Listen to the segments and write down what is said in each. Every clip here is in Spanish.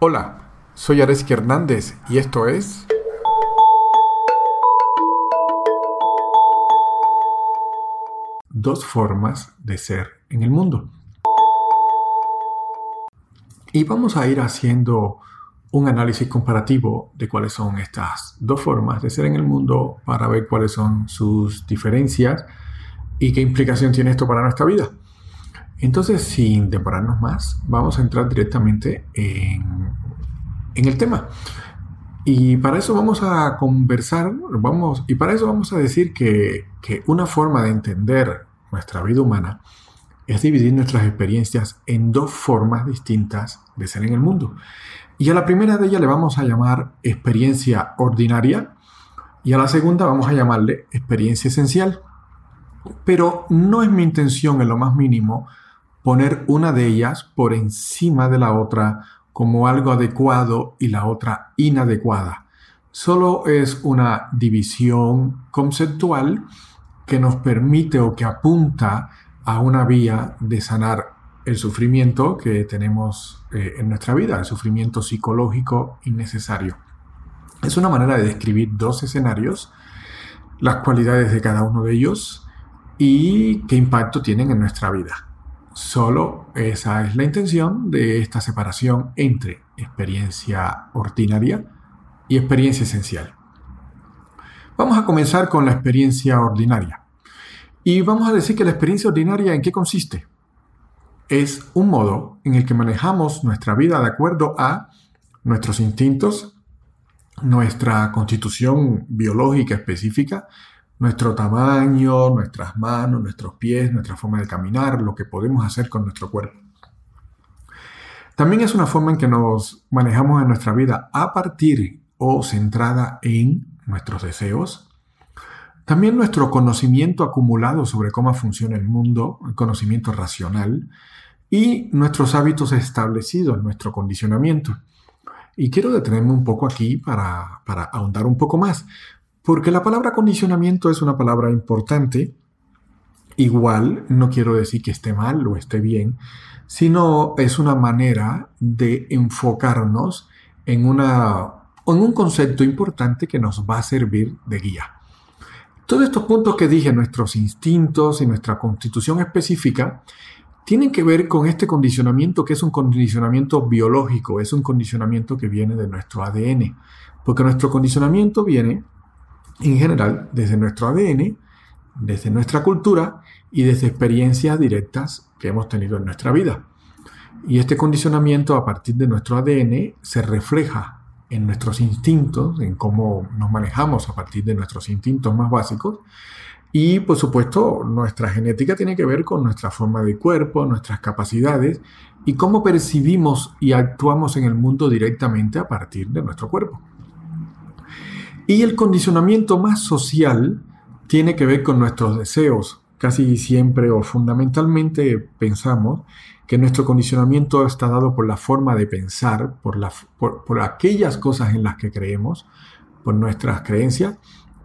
Hola, soy Areski Hernández y esto es... Dos formas de ser en el mundo. Y vamos a ir haciendo un análisis comparativo de cuáles son estas dos formas de ser en el mundo para ver cuáles son sus diferencias y qué implicación tiene esto para nuestra vida. Entonces, sin demorarnos más, vamos a entrar directamente en, el tema. Y para eso vamos a conversar, vamos, y para eso vamos a decir que, que una forma de entender nuestra vida humana es dividir nuestras experiencias en dos formas distintas de ser en el mundo. Y a la primera de ellas le vamos a llamar experiencia ordinaria y a la segunda vamos a llamarle experiencia esencial. Pero no es mi intención en lo más mínimo poner una de ellas por encima de la otra como algo adecuado y la otra inadecuada. Solo es una división conceptual que nos permite o que apunta a una vía de sanar el sufrimiento que tenemos eh, en nuestra vida, el sufrimiento psicológico innecesario. Es una manera de describir dos escenarios, las cualidades de cada uno de ellos y qué impacto tienen en nuestra vida. Solo esa es la intención de esta separación entre experiencia ordinaria y experiencia esencial. Vamos a comenzar con la experiencia ordinaria. Y vamos a decir que la experiencia ordinaria en qué consiste. Es un modo en el que manejamos nuestra vida de acuerdo a nuestros instintos, nuestra constitución biológica específica, nuestro tamaño, nuestras manos, nuestros pies, nuestra forma de caminar, lo que podemos hacer con nuestro cuerpo. También es una forma en que nos manejamos en nuestra vida a partir o centrada en nuestros deseos. También nuestro conocimiento acumulado sobre cómo funciona el mundo, el conocimiento racional, y nuestros hábitos establecidos, nuestro condicionamiento. Y quiero detenerme un poco aquí para, para ahondar un poco más, porque la palabra condicionamiento es una palabra importante. Igual no quiero decir que esté mal o esté bien, sino es una manera de enfocarnos en, una, en un concepto importante que nos va a servir de guía. Todos estos puntos que dije, nuestros instintos y nuestra constitución específica, tienen que ver con este condicionamiento que es un condicionamiento biológico, es un condicionamiento que viene de nuestro ADN, porque nuestro condicionamiento viene en general desde nuestro ADN, desde nuestra cultura y desde experiencias directas que hemos tenido en nuestra vida. Y este condicionamiento a partir de nuestro ADN se refleja en nuestros instintos, en cómo nos manejamos a partir de nuestros instintos más básicos. Y por supuesto, nuestra genética tiene que ver con nuestra forma de cuerpo, nuestras capacidades y cómo percibimos y actuamos en el mundo directamente a partir de nuestro cuerpo. Y el condicionamiento más social tiene que ver con nuestros deseos. Casi siempre o fundamentalmente pensamos que nuestro condicionamiento está dado por la forma de pensar, por, por, aquellas cosas en las que creemos, por nuestras creencias,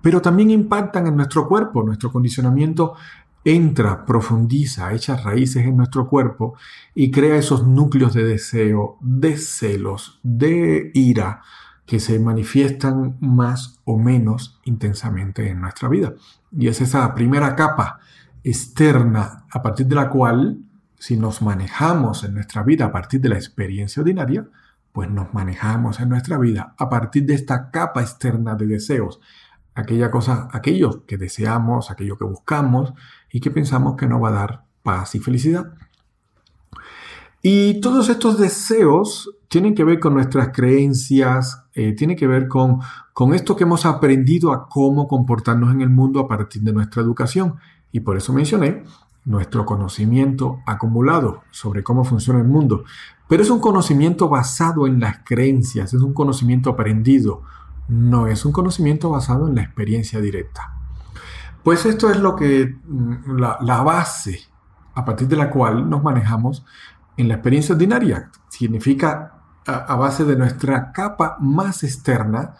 pero también impactan en nuestro cuerpo. Nuestro condicionamiento entra, profundiza, echa raíces en nuestro cuerpo y crea esos núcleos de deseo, de celos, de ira, que se manifiestan más o menos intensamente en nuestra vida. Y es esa primera capa externa a partir de la cual, si nos manejamos en nuestra vida a partir de la experiencia ordinaria, pues nos manejamos en nuestra vida a partir de esta capa externa de deseos, aquella cosa, aquello que deseamos, aquello que buscamos y que pensamos que nos va a dar paz y felicidad. Y todos estos deseos tienen que ver con nuestras creencias, eh, tienen que ver con, con esto que hemos aprendido a cómo comportarnos en el mundo a partir de nuestra educación. Y por eso mencioné nuestro conocimiento acumulado sobre cómo funciona el mundo. Pero es un conocimiento basado en las creencias, es un conocimiento aprendido, no es un conocimiento basado en la experiencia directa. Pues esto es lo que mm, la, la base a partir de la cual nos manejamos en la experiencia ordinaria. Significa a, base de nuestra capa más externa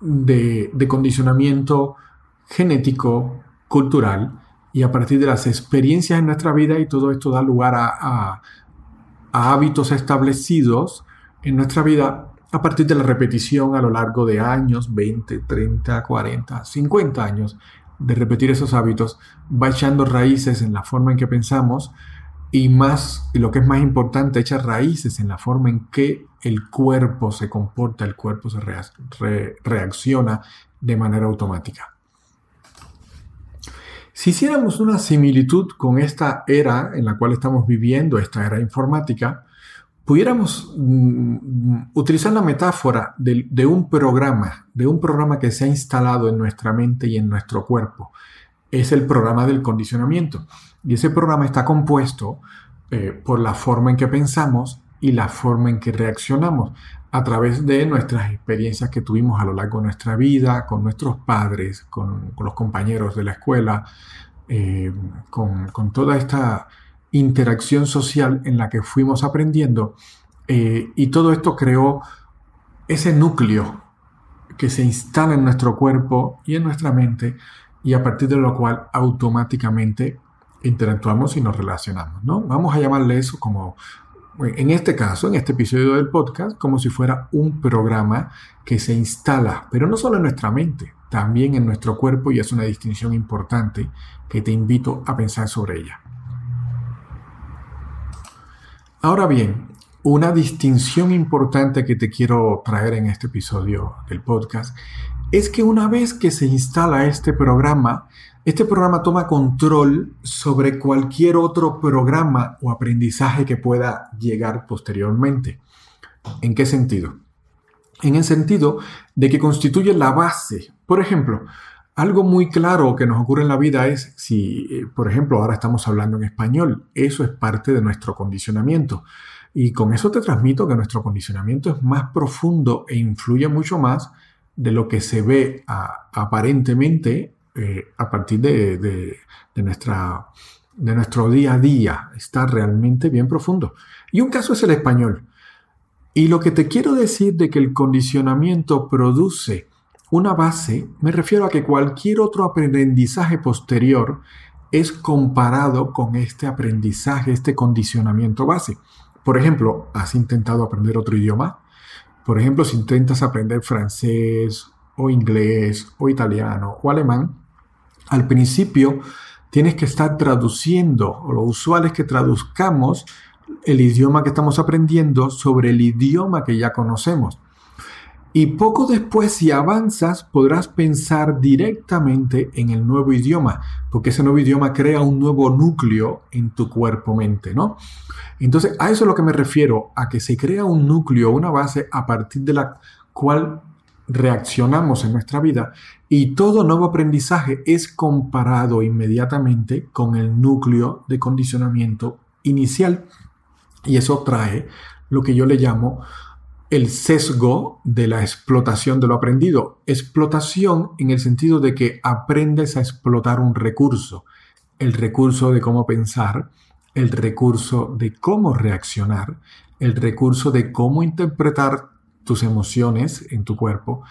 de, condicionamiento genético, cultural, y a partir de las experiencias en nuestra vida y todo esto da lugar a, hábitos establecidos en nuestra vida a partir de la repetición a lo largo de años, 20, 30, 40, 50 años de repetir esos hábitos, va echando raíces en la forma en que pensamos y más, lo que es más importante, echa raíces en la forma en que el cuerpo se comporta, el cuerpo se reacciona de manera automática. Si hiciéramos una similitud con esta era en la cual estamos viviendo, esta era informática, pudiéramos mm, utilizar la metáfora de, un programa, de un programa que se ha instalado en nuestra mente y en nuestro cuerpo. Es el programa del condicionamiento. Y ese programa está compuesto eh, por la forma en que pensamos y la forma en que reaccionamos a través de nuestras experiencias que tuvimos a lo largo de nuestra vida, con nuestros padres, con, los compañeros de la escuela, eh, con, con toda esta interacción social en la que fuimos aprendiendo eh, y todo esto creó ese núcleo que se instala en nuestro cuerpo y en nuestra mente y a partir de lo cual automáticamente interactuamos y nos relacionamos, ¿no? Vamos a llamarle eso como, en este caso, en este episodio del podcast, como si fuera un programa que se instala, pero no solo en nuestra mente, también en nuestro cuerpo y es una distinción importante que te invito a pensar sobre ella. Ahora bien, una distinción importante que te quiero traer en este episodio del podcast es que una vez que se instala este programa, este programa toma control sobre cualquier otro programa o aprendizaje que pueda llegar posteriormente. ¿En qué sentido? En el sentido de que constituye la base. Por ejemplo, algo muy claro que nos ocurre en la vida es si, eh, por ejemplo, ahora estamos hablando en español, eso es parte de nuestro condicionamiento. Y con eso te transmito que nuestro condicionamiento es más profundo e influye mucho más de lo que se ve aparentemente eh, a partir de, nuestra, de nuestro día a día. Está realmente bien profundo. Y un caso es el español. Y lo que te quiero decir de que el condicionamiento produce una base, me refiero a que cualquier otro aprendizaje posterior es comparado con este aprendizaje, este condicionamiento base. Por ejemplo, ¿has intentado aprender otro idioma? Por ejemplo, si intentas aprender francés o inglés o italiano o alemán, al principio tienes que estar traduciendo, o lo usual es que traduzcamos el idioma que estamos aprendiendo sobre el idioma que ya conocemos. Y poco después, si avanzas, podrás pensar directamente en el nuevo idioma, porque ese nuevo idioma crea un nuevo núcleo en tu cuerpo-mente, ¿no? Entonces, a eso es lo que me refiero, a que se crea un núcleo, una base a partir de la cual reaccionamos en nuestra vida y todo nuevo aprendizaje es comparado inmediatamente con el núcleo de condicionamiento inicial y eso trae lo que yo le llamo el sesgo de la explotación de lo aprendido. Explotación en el sentido de que aprendes a explotar un recurso, el recurso de cómo pensar, el recurso de cómo reaccionar, el recurso de cómo interpretar tus emociones en tu cuerpo.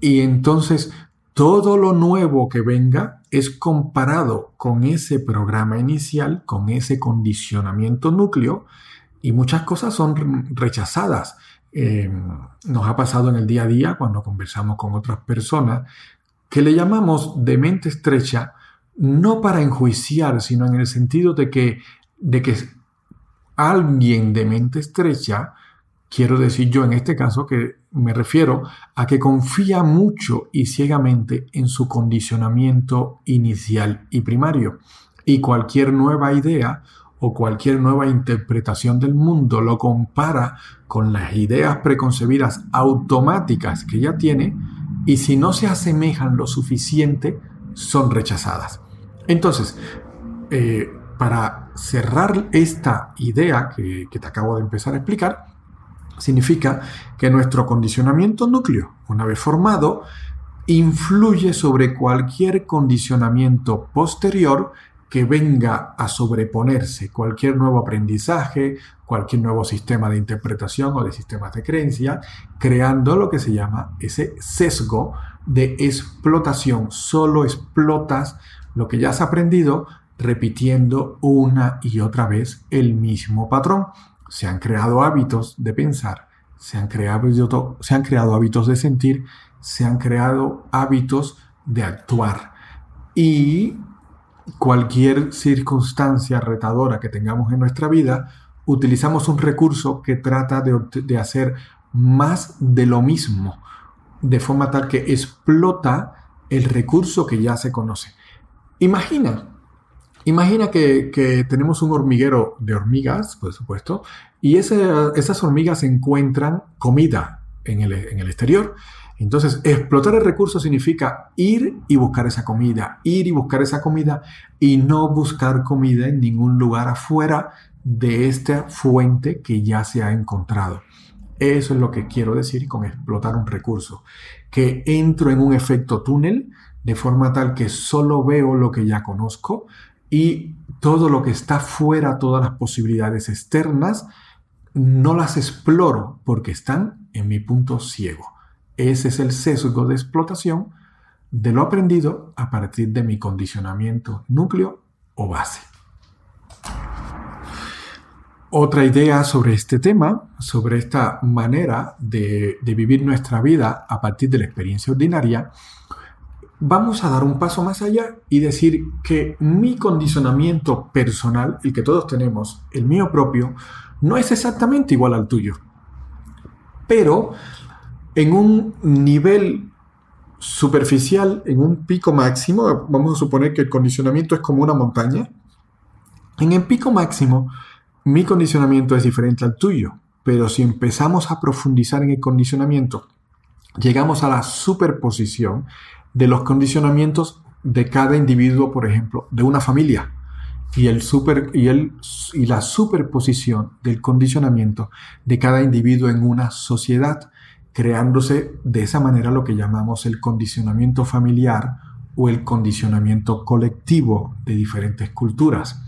Y entonces todo lo nuevo que venga es comparado con ese programa inicial, con ese condicionamiento núcleo, y muchas cosas son rechazadas. Eh, nos ha pasado en el día a día cuando conversamos con otras personas que le llamamos de mente estrecha, no para enjuiciar, sino en el sentido de que, de que alguien de mente estrecha, quiero decir yo en este caso que me refiero a que confía mucho y ciegamente en su condicionamiento inicial y primario. Y cualquier nueva idea o cualquier nueva interpretación del mundo lo compara con las ideas preconcebidas automáticas que ya tiene y si no se asemejan lo suficiente, son rechazadas. Entonces, eh, para cerrar esta idea que, que te acabo de empezar a explicar, significa que nuestro condicionamiento núcleo, una vez formado, influye sobre cualquier condicionamiento posterior que venga a sobreponerse cualquier nuevo aprendizaje, cualquier nuevo sistema de interpretación o de sistemas de creencia, creando lo que se llama ese sesgo de explotación. Solo explotas lo que ya has aprendido repitiendo una y otra vez el mismo patrón. Se han creado hábitos de pensar, se han creado, se han creado hábitos de sentir, se han creado hábitos de actuar. Y cualquier circunstancia retadora que tengamos en nuestra vida, utilizamos un recurso que trata de, de hacer más de lo mismo, de forma tal que explota el recurso que ya se conoce. Imagina, imagina que, tenemos un hormiguero de hormigas, por supuesto, y esas hormigas encuentran comida en el, en el exterior. Entonces, explotar el recurso significa ir y buscar esa comida, ir y buscar esa comida y no buscar comida en ningún lugar afuera de esta fuente que ya se ha encontrado. Eso es lo que quiero decir con explotar un recurso, que entro en un efecto túnel de forma tal que solo veo lo que ya conozco y todo lo que está fuera, todas las posibilidades externas, no las exploro porque están en mi punto ciego. Ese es el sesgo de explotación de lo aprendido a partir de mi condicionamiento núcleo o base. Otra idea sobre este tema, sobre esta manera de, vivir nuestra vida a partir de la experiencia ordinaria, vamos a dar un paso más allá y decir que mi condicionamiento personal, el que todos tenemos, el mío propio, no es exactamente igual al tuyo. Pero en un nivel superficial, en un pico máximo, vamos a suponer que el condicionamiento es como una montaña, en el pico máximo mi condicionamiento es diferente al tuyo, pero si empezamos a profundizar en el condicionamiento, llegamos a la superposición de los condicionamientos de cada individuo, por ejemplo, de una familia y, el super, y, el, y la superposición del condicionamiento de cada individuo en una sociedad, creándose de esa manera lo que llamamos el condicionamiento familiar o el condicionamiento colectivo de diferentes culturas.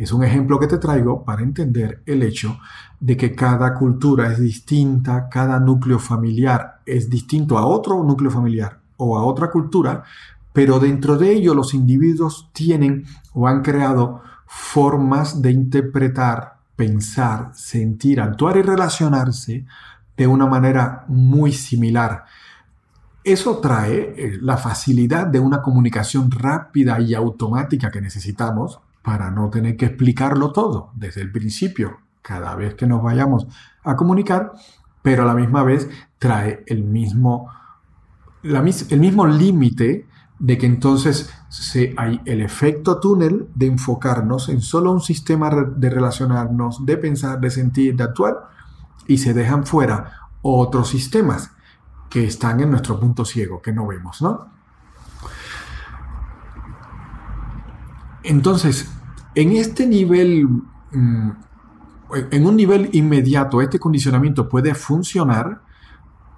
Es un ejemplo que te traigo para entender el hecho de que cada cultura es distinta, cada núcleo familiar es distinto a otro núcleo familiar o a otra cultura, pero dentro de ello los individuos tienen o han creado formas de interpretar, pensar, sentir, actuar y relacionarse de una manera muy similar. Eso trae eh, la facilidad de una comunicación rápida y automática que necesitamos para no tener que explicarlo todo desde el principio, cada vez que nos vayamos a comunicar, pero a la misma vez trae el mismo, el mismo límite de que entonces se, hay el efecto túnel de enfocarnos en solo un sistema de relacionarnos, de pensar, de sentir, de actuar, y se dejan fuera otros sistemas que están en nuestro punto ciego, que no vemos, ¿no? Entonces, en este nivel, mm, en un nivel inmediato, este condicionamiento puede funcionar,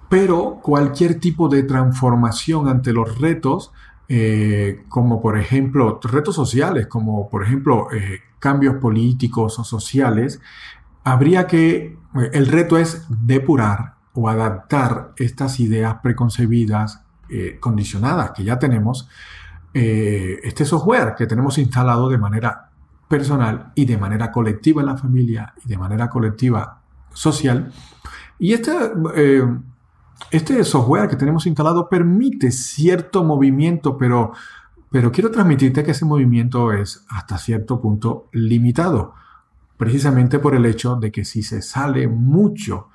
pero cualquier tipo de transformación ante los retos, eh, como por ejemplo retos sociales, como por ejemplo eh, cambios políticos o sociales, habría que, eh, el reto es depurar o adaptar estas ideas preconcebidas, condicionadas que ya tenemos, este software que tenemos instalado de manera personal y de manera colectiva en la familia y de manera colectiva social. Y este, eh, este software que tenemos instalado permite cierto movimiento, pero, pero quiero transmitirte que ese movimiento es hasta cierto punto limitado, precisamente por el hecho de que si se sale mucho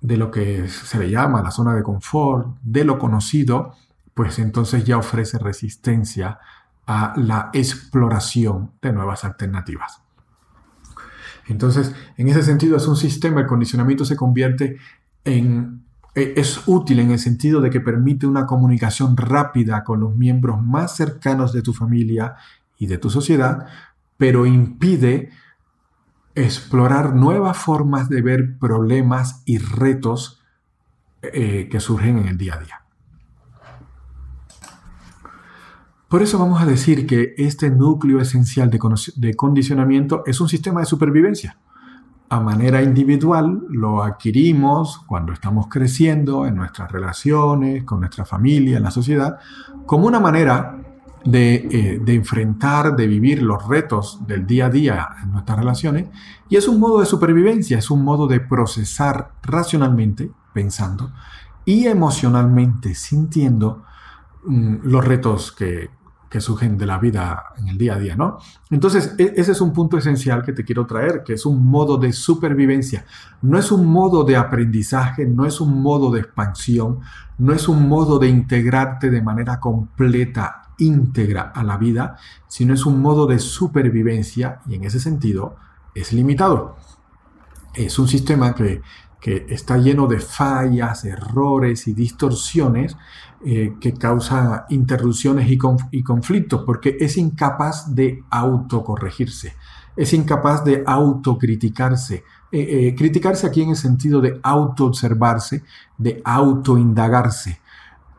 de lo que se le llama la zona de confort, de lo conocido, pues entonces ya ofrece resistencia a la exploración de nuevas alternativas. Entonces, en ese sentido, es un sistema, el condicionamiento se convierte en, e, es útil en el sentido de que permite una comunicación rápida con los miembros más cercanos de tu familia y de tu sociedad, pero impide explorar nuevas formas de ver problemas y retos eh, que surgen en el día a día. Por eso vamos a decir que este núcleo esencial de, condicionamiento es un sistema de supervivencia. A manera individual lo adquirimos cuando estamos creciendo en nuestras relaciones, con nuestra familia, en la sociedad, como una manera de, de, enfrentar, de vivir los retos del día a día en nuestras relaciones y es un modo de supervivencia, es un modo de procesar racionalmente, pensando, y emocionalmente, sintiendo los retos que, que surgen de la vida en el día a día, ¿no? Entonces, e, ese es un punto esencial que te quiero traer, que es un modo de supervivencia. No es un modo de aprendizaje, no es un modo de expansión, no es un modo de integrarte de manera completa, íntegra a la vida, sino es un modo de supervivencia y en ese sentido es limitado. Es un sistema que, que está lleno de fallas, errores y distorsiones eh, que causa interrupciones y, conflictos porque es incapaz de autocorregirse, es incapaz de autocriticarse. Eh, eh, criticarse aquí en el sentido de autoobservarse, de autoindagarse.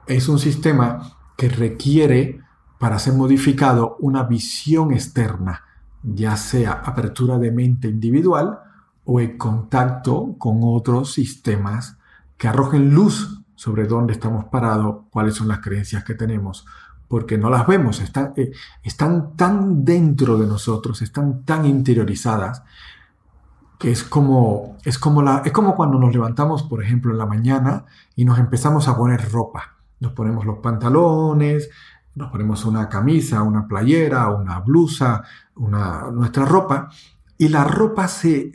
Es un sistema que requiere, para ser modificado, una visión externa, ya sea apertura de mente individual o el contacto con otros sistemas que arrojen luz sobre dónde estamos parados, cuáles son las creencias que tenemos, porque no las vemos, están, eh, están tan dentro de nosotros, están tan interiorizadas, que es como, es, como la, es como cuando nos levantamos, por ejemplo, en la mañana y nos empezamos a poner ropa. Nos ponemos los pantalones, nos ponemos una camisa, una playera, una blusa, una, nuestra ropa, y la ropa se,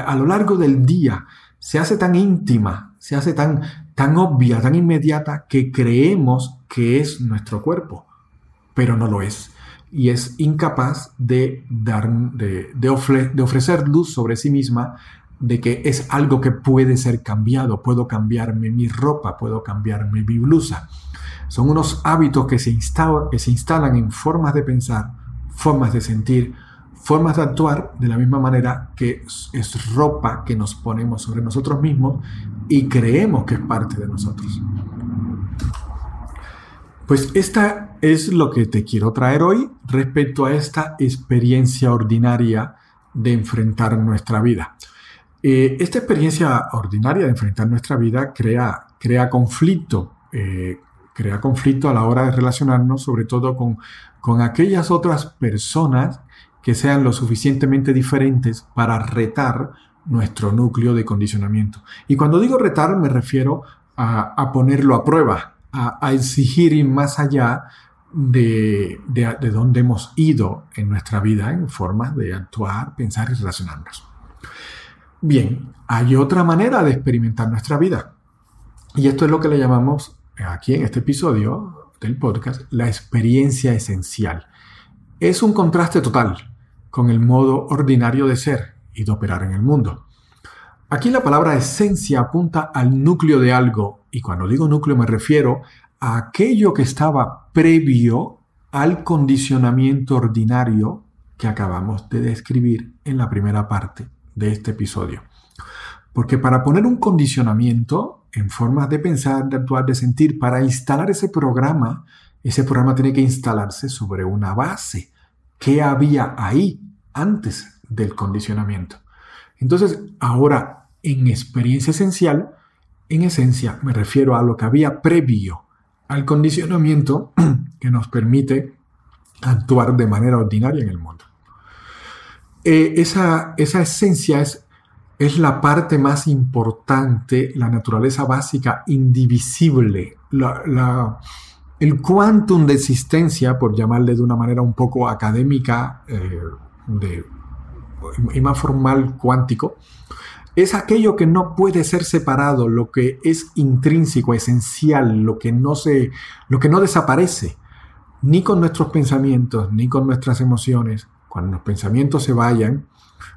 a lo largo del día se hace tan íntima, se hace tan, tan obvia, tan inmediata, que creemos que es nuestro cuerpo, pero no lo es. Y es incapaz de, dar, de, ofrecer luz sobre sí misma de que es algo que puede ser cambiado. Puedo cambiarme mi ropa, puedo cambiarme mi blusa. Son unos hábitos que se instalan en formas de pensar, formas de sentir, formas de actuar de la misma manera que es ropa que nos ponemos sobre nosotros mismos y creemos que es parte de nosotros. Pues esta es lo que te quiero traer hoy respecto a esta experiencia ordinaria de enfrentar nuestra vida. Eh, esta experiencia ordinaria de enfrentar nuestra vida crea, crea conflicto, eh, crea conflicto a la hora de relacionarnos, sobre todo con, con aquellas otras personas que sean lo suficientemente diferentes para retar nuestro núcleo de condicionamiento. Y cuando digo retar me refiero a, ponerlo a prueba, a, exigir ir más allá de, de, de donde hemos ido en nuestra vida en formas de actuar, pensar y relacionarnos. Bien, hay otra manera de experimentar nuestra vida. Y esto es lo que le llamamos aquí en este episodio del podcast la experiencia esencial. Es un contraste total con el modo ordinario de ser y de operar en el mundo. Aquí la palabra esencia apunta al núcleo de algo, y cuando digo núcleo me refiero a aquello que estaba previo al condicionamiento ordinario que acabamos de describir en la primera parte de este episodio. Porque para poner un condicionamiento en formas de pensar, de actuar, de sentir, para instalar ese programa, ese programa tiene que instalarse sobre una base. ¿Qué había ahí antes del condicionamiento? Entonces, ahora, en experiencia esencial, en esencia me refiero a lo que había previo al condicionamiento que nos permite actuar de manera ordinaria en el mundo. Eh, esa, esa, esencia es, es la parte más importante, la naturaleza básica, indivisible, la, el quantum de existencia, por llamarle de una manera un poco académica eh, y más formal cuántico, es aquello que no puede ser separado, lo que es intrínseco, esencial, lo que no se, lo que no desaparece, ni con nuestros pensamientos, ni con nuestras emociones. Cuando los pensamientos se vayan,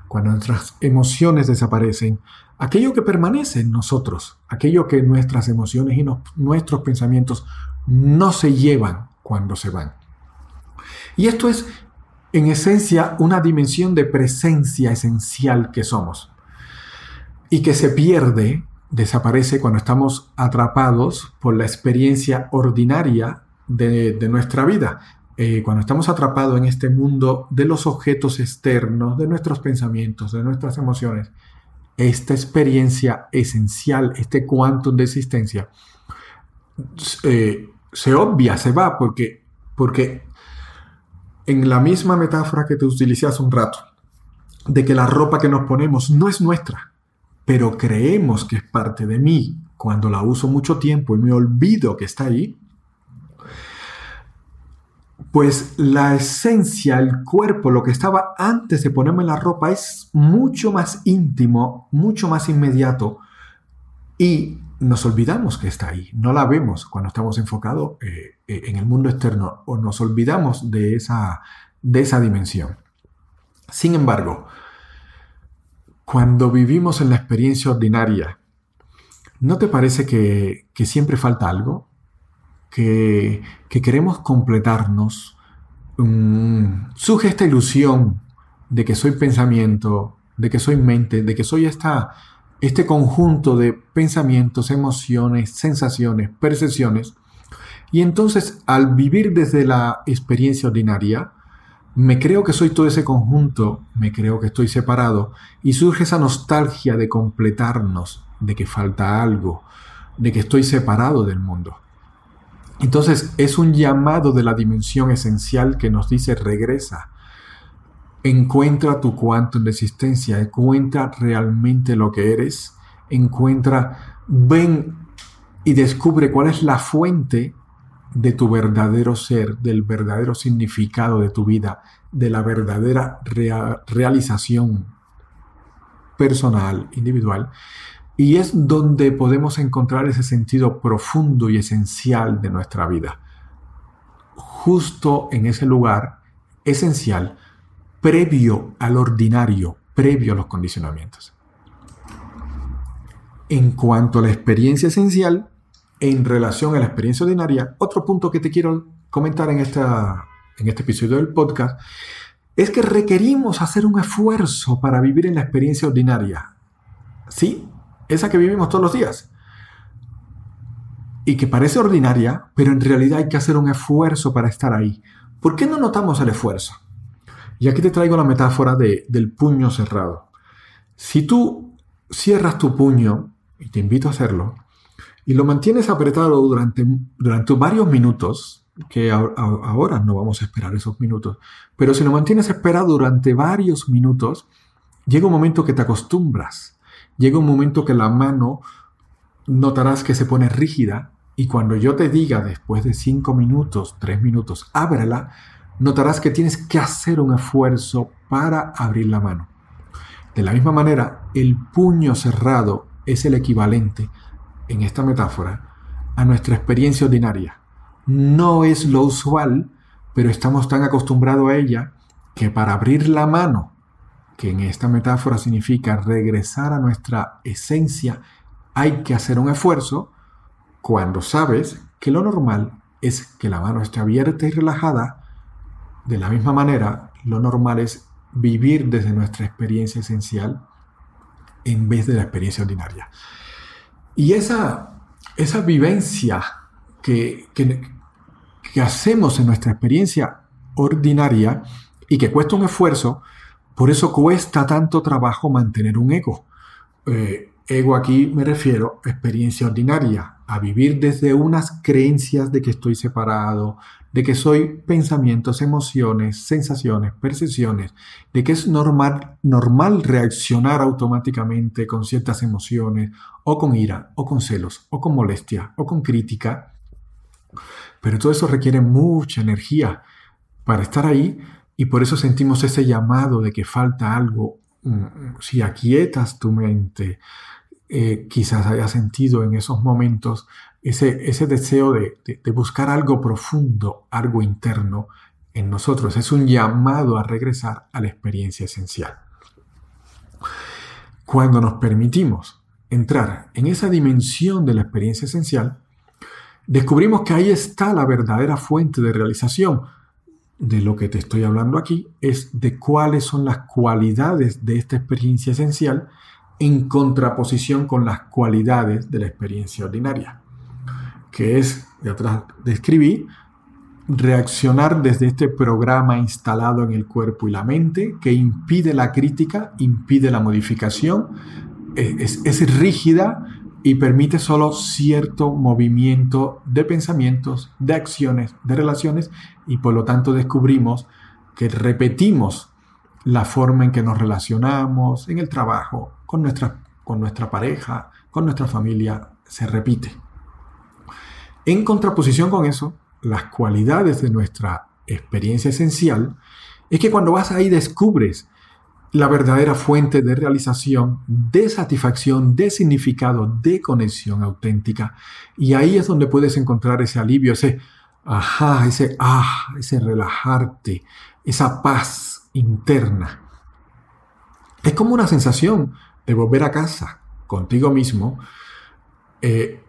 cuando nuestras emociones desaparecen, aquello que permanece en nosotros, aquello que nuestras emociones y nuestros pensamientos no se llevan cuando se van. Y esto es, en esencia, una dimensión de presencia esencial que somos y que se pierde, desaparece cuando estamos atrapados por la experiencia ordinaria de, nuestra vida. Eh, cuando estamos atrapados en este mundo de los objetos externos, de nuestros pensamientos, de nuestras emociones, esta experiencia esencial, este cuantum de existencia, eh, se obvia, se va, porque, porque en la misma metáfora que te utilicé un rato, de que la ropa que nos ponemos no es nuestra, pero creemos que es parte de mí. Cuando la uso mucho tiempo y me olvido que está ahí, pues la esencia, el cuerpo, lo que estaba antes de ponerme la ropa es mucho más íntimo, mucho más inmediato y nos olvidamos que está ahí, no la vemos cuando estamos enfocados eh, eh, en el mundo externo o nos olvidamos de esa, de esa dimensión. Sin embargo, cuando vivimos en la experiencia ordinaria, ¿no te parece que, siempre falta algo? Que, queremos completarnos. Mm, surge esta ilusión de que soy pensamiento, de que soy mente, de que soy esta, este conjunto de pensamientos, emociones, sensaciones, percepciones. Y entonces al vivir desde la experiencia ordinaria, me creo que soy todo ese conjunto, me creo que estoy separado y surge esa nostalgia de completarnos, de que falta algo, de que estoy separado del mundo. Entonces es un llamado de la dimensión esencial que nos dice regresa, encuentra tu cuanto en existencia, encuentra realmente lo que eres, encuentra, ven y descubre cuál es la fuente de tu verdadero ser, del verdadero significado de tu vida, de la verdadera realización personal, individual. Y es donde podemos encontrar ese sentido profundo y esencial de nuestra vida. Justo en ese lugar esencial, previo al ordinario, previo a los condicionamientos. En cuanto a la experiencia esencial, en relación a la experiencia ordinaria, otro punto que te quiero comentar en, esta, en este episodio del podcast es que requerimos hacer un esfuerzo para vivir en la experiencia ordinaria. Sí, esa que vivimos todos los días. Y que parece ordinaria, pero en realidad hay que hacer un esfuerzo para estar ahí. ¿Por qué no notamos el esfuerzo? Y aquí te traigo la metáfora de, del puño cerrado. Si tú cierras tu puño, y te invito a hacerlo, y lo mantienes apretado durante, durante varios minutos, que ahora no vamos a esperar esos minutos, pero si lo mantienes esperado durante varios minutos, llega un momento que te acostumbras, llega un momento que la mano notarás que se pone rígida y cuando yo te diga después de cinco minutos, tres minutos, ábrela, notarás que tienes que hacer un esfuerzo para abrir la mano. De la misma manera, el puño cerrado es el equivalente en esta metáfora, a nuestra experiencia ordinaria. No es lo usual, pero estamos tan acostumbrados a ella que para abrir la mano, que en esta metáfora significa regresar a nuestra esencia, hay que hacer un esfuerzo cuando sabes que lo normal es que la mano esté abierta y relajada. De la misma manera, lo normal es vivir desde nuestra experiencia esencial en vez de la experiencia ordinaria. Y esa, esa vivencia que, que, hacemos en nuestra experiencia ordinaria y que cuesta un esfuerzo, por eso cuesta tanto trabajo mantener un ego. Eh, ego aquí me refiero a experiencia ordinaria, a vivir desde unas creencias de que estoy separado, de que soy pensamientos, emociones, sensaciones, percepciones, de que es normal, normal reaccionar automáticamente con ciertas emociones, o con ira, o con celos, o con molestia, o con crítica. Pero todo eso requiere mucha energía para estar ahí y por eso sentimos ese llamado de que falta algo. Mm, si aquietas tu mente, eh, quizás haya sentido en esos momentos ese, deseo de, buscar algo profundo, algo interno en nosotros. Es un llamado a regresar a la experiencia esencial. Cuando nos permitimos entrar en esa dimensión de la experiencia esencial, descubrimos que ahí está la verdadera fuente de realización. De lo que te estoy hablando aquí es de cuáles son las cualidades de esta experiencia esencial en contraposición con las cualidades de la experiencia ordinaria que es, de atrás describí, reaccionar desde este programa instalado en el cuerpo y la mente que impide la crítica, impide la modificación, eh, es, es rígida y permite solo cierto movimiento de pensamientos, de acciones, de relaciones y por lo tanto descubrimos que repetimos la forma en que nos relacionamos en el trabajo, con nuestra, con nuestra pareja, con nuestra familia, se repite. En contraposición con eso, las cualidades de nuestra experiencia esencial es que cuando vas ahí descubres la verdadera fuente de realización, de satisfacción, de significado, de conexión auténtica. Y ahí es donde puedes encontrar ese alivio, ese ajá, ese ah, ese relajarte, esa paz interna. Es como una sensación de volver a casa contigo mismo eh,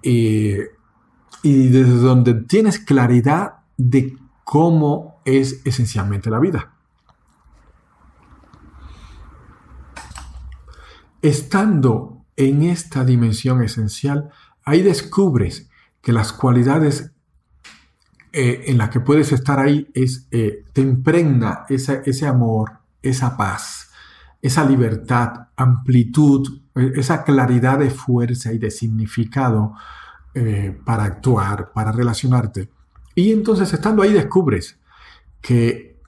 y desde donde tienes claridad de cómo es esencialmente la vida. Estando en esta dimensión esencial, ahí descubres que las cualidades eh, en las que puedes estar ahí es, eh, te impregna ese amor, esa paz, esa libertad, amplitud, eh, esa claridad de fuerza y de significado para actuar, para relacionarte. Y entonces estando ahí descubres que,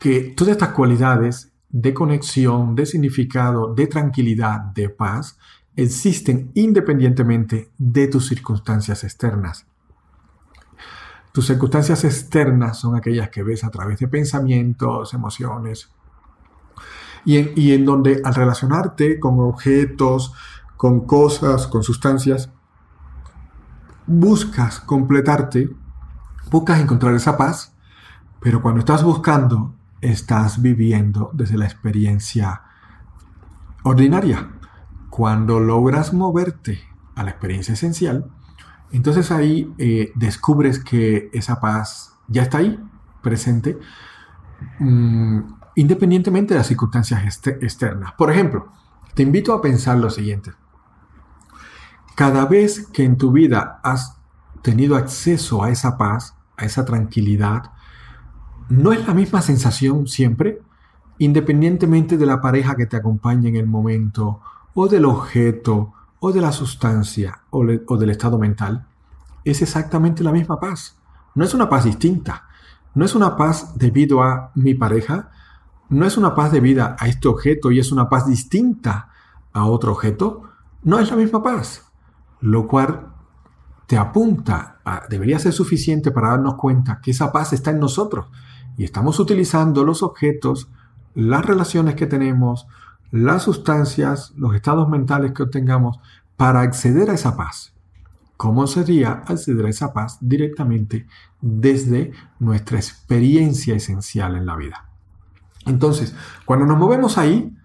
que todas estas cualidades de conexión, de significado, de tranquilidad, de paz, existen independientemente de tus circunstancias externas. Tus circunstancias externas son aquellas que ves a través de pensamientos, emociones, y en, y en donde al relacionarte con objetos, con cosas, con sustancias, buscas completarte, buscas encontrar esa paz, pero cuando estás buscando estás viviendo desde la experiencia ordinaria. Cuando logras moverte a la experiencia esencial, entonces ahí eh, descubres que esa paz ya está ahí, presente, mm, independientemente de las circunstancias externas. Por ejemplo, te invito a pensar lo siguiente. Cada vez que en tu vida has tenido acceso a esa paz, a esa tranquilidad, no es la misma sensación siempre, independientemente de la pareja que te acompañe en el momento, o del objeto, o de la sustancia, o, del estado mental. Es exactamente la misma paz. No es una paz distinta. No es una paz debido a mi pareja. No es una paz debida a este objeto y es una paz distinta a otro objeto. No es la misma paz. Lo cual te apunta, debería ser suficiente para darnos cuenta que esa paz está en nosotros y estamos utilizando los objetos, las relaciones que tenemos, las sustancias, los estados mentales que obtengamos para acceder a esa paz. ¿Cómo sería acceder a esa paz directamente desde nuestra experiencia esencial en la vida? Entonces, cuando nos movemos ahí,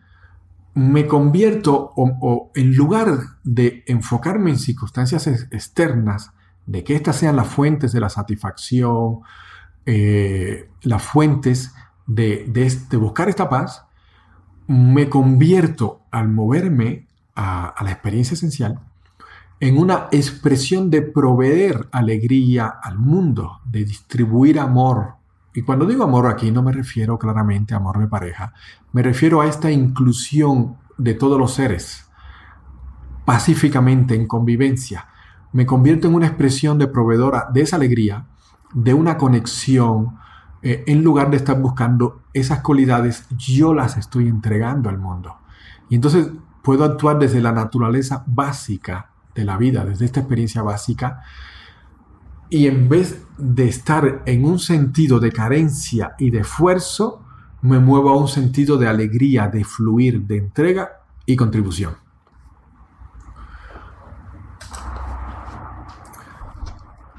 me convierto o, en lugar de enfocarme en circunstancias externas, de que estas sean las fuentes de la satisfacción, eh, las fuentes de, de, buscar esta paz, me convierto al moverme a, la experiencia esencial en una expresión de proveer alegría al mundo, de distribuir amor. Y cuando digo amor aquí no me refiero claramente a amor de pareja, me refiero a esta inclusión de todos los seres, pacíficamente, en convivencia. Me convierto en una expresión de proveedora de esa alegría de una conexión, eh, en lugar de estar buscando esas cualidades, yo las estoy entregando al mundo. Y entonces puedo actuar desde la naturaleza básica de la vida, desde esta experiencia básica, y en vez de estar en un sentido de carencia y de esfuerzo, me muevo a un sentido de alegría, de fluir, de entrega y contribución.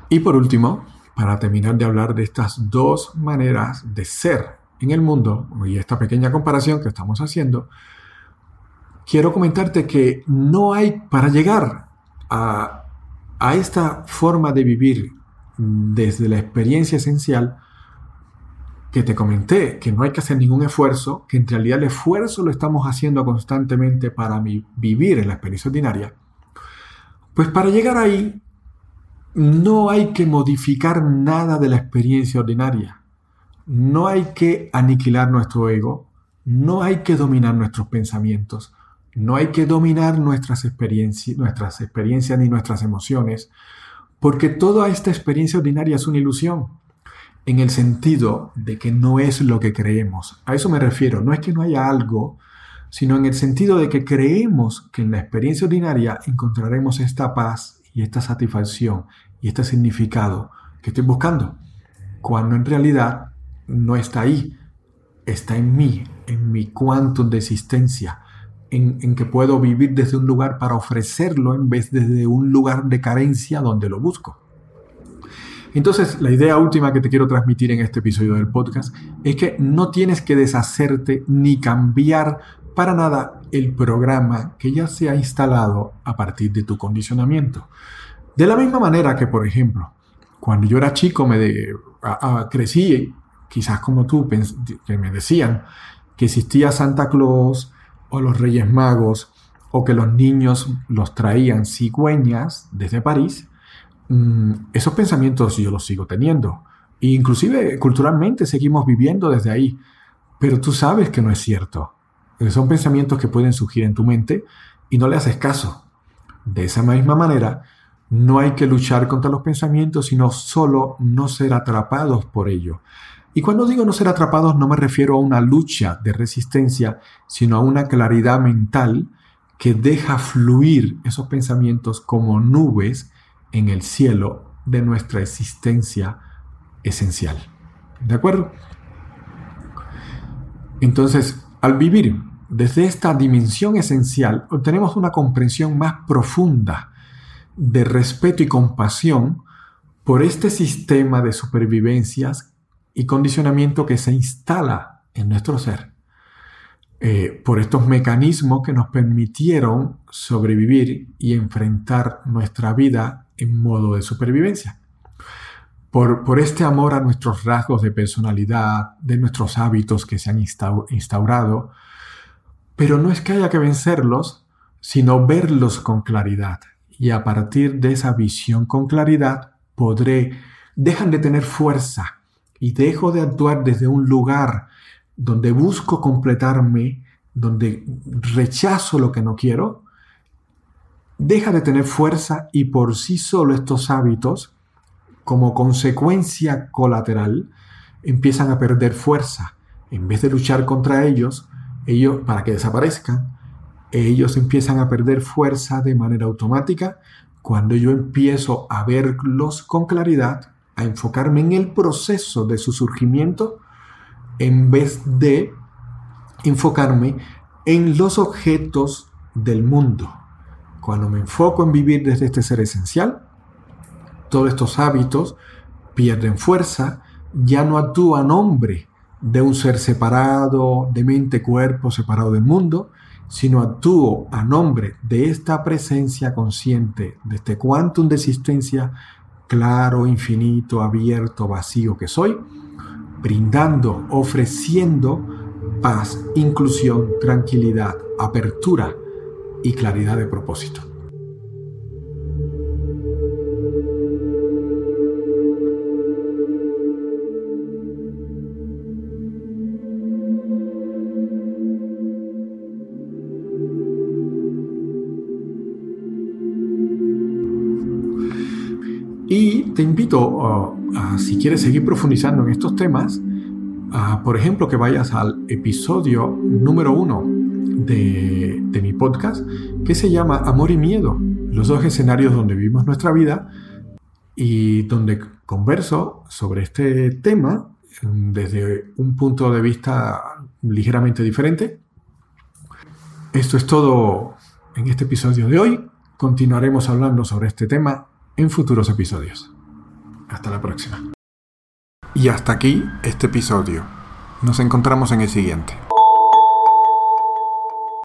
Y por último, para terminar de hablar de estas dos maneras de ser en el mundo y esta pequeña comparación que estamos haciendo, quiero comentarte que no hay para llegar a, a esta forma de vivir desde la experiencia esencial que te comenté, que no hay que hacer ningún esfuerzo, que en realidad el esfuerzo lo estamos haciendo constantemente para vivir en la experiencia ordinaria, pues para llegar ahí no hay que modificar nada de la experiencia ordinaria. No hay que aniquilar nuestro ego. No hay que dominar nuestros pensamientos. No hay que dominar nuestras experiencias, ni nuestras emociones, porque toda esta experiencia ordinaria es una ilusión. en el sentido de que no es lo que creemos. A eso me refiero, no es que no haya algo, sino en el sentido de que creemos que en la experiencia ordinaria encontraremos esta paz y esta satisfacción y este significado que estoy buscando, cuando en realidad no está ahí, está en mí, en mi quantum de existencia, en, en, que puedo vivir desde un lugar para ofrecerlo en vez de desde un lugar de carencia donde lo busco. Entonces, la idea última que te quiero transmitir en este episodio del podcast es que no tienes que deshacerte ni cambiar para nada el programa que ya se ha instalado a partir de tu condicionamiento. De la misma manera que, por ejemplo, cuando yo era chico me crecí, quizás como tú, que me decían que existía Santa Claus o los Reyes Magos o que los niños los traían cigüeñas desde París, mm, esos pensamientos yo los sigo teniendo. E inclusive culturalmente seguimos viviendo desde ahí. Pero tú sabes que no es cierto. Son pensamientos que pueden surgir en tu mente y no le haces caso. De esa misma manera, no hay que luchar contra los pensamientos, sino solo no ser atrapados por ello. Y cuando digo no ser atrapados no me refiero a una lucha de resistencia, sino a una claridad mental que deja fluir esos pensamientos como nubes en el cielo de nuestra existencia esencial. ¿De acuerdo? Entonces, al vivir desde esta dimensión esencial, obtenemos una comprensión más profunda de respeto y compasión por este sistema de supervivencias y condicionamiento que se instala en nuestro ser, eh, por estos mecanismos que nos permitieron sobrevivir y enfrentar nuestra vida en modo de supervivencia. Por, por, este amor a nuestros rasgos de personalidad, de nuestros hábitos que se han instaurado, pero no es que haya que vencerlos, sino verlos con claridad y a partir de esa visión con claridad podré, dejan de tener fuerza y dejo de actuar desde un lugar donde busco completarme, donde rechazo lo que no quiero, deja de tener fuerza y por sí solo estos hábitos, como consecuencia colateral, empiezan a perder fuerza. En vez de luchar contra ellos, ellos para que desaparezcan, ellos empiezan a perder fuerza de manera automática cuando yo empiezo a verlos con claridad, a enfocarme en el proceso de su surgimiento, en vez de enfocarme en los objetos del mundo. Cuando me enfoco en vivir desde este ser esencial, todos estos hábitos pierden fuerza, ya no actúo a nombre de un ser separado, de mente, cuerpo, separado del mundo, sino actúo a nombre de esta presencia consciente, de este quantum de existencia claro, infinito, abierto, vacío que soy, brindando, ofreciendo paz, inclusión, tranquilidad, apertura y claridad de propósito. Te invito, uh, si quieres seguir profundizando en estos temas, por ejemplo, que vayas al episodio número uno de, mi podcast, que se llama Amor y Miedo, los dos escenarios donde vivimos nuestra vida y donde converso sobre este tema mm, desde un punto de vista ligeramente diferente. Esto es todo en este episodio de hoy. Continuaremos hablando sobre este tema en futuros episodios. Hasta la próxima. Y hasta aquí este episodio. Nos encontramos en el siguiente.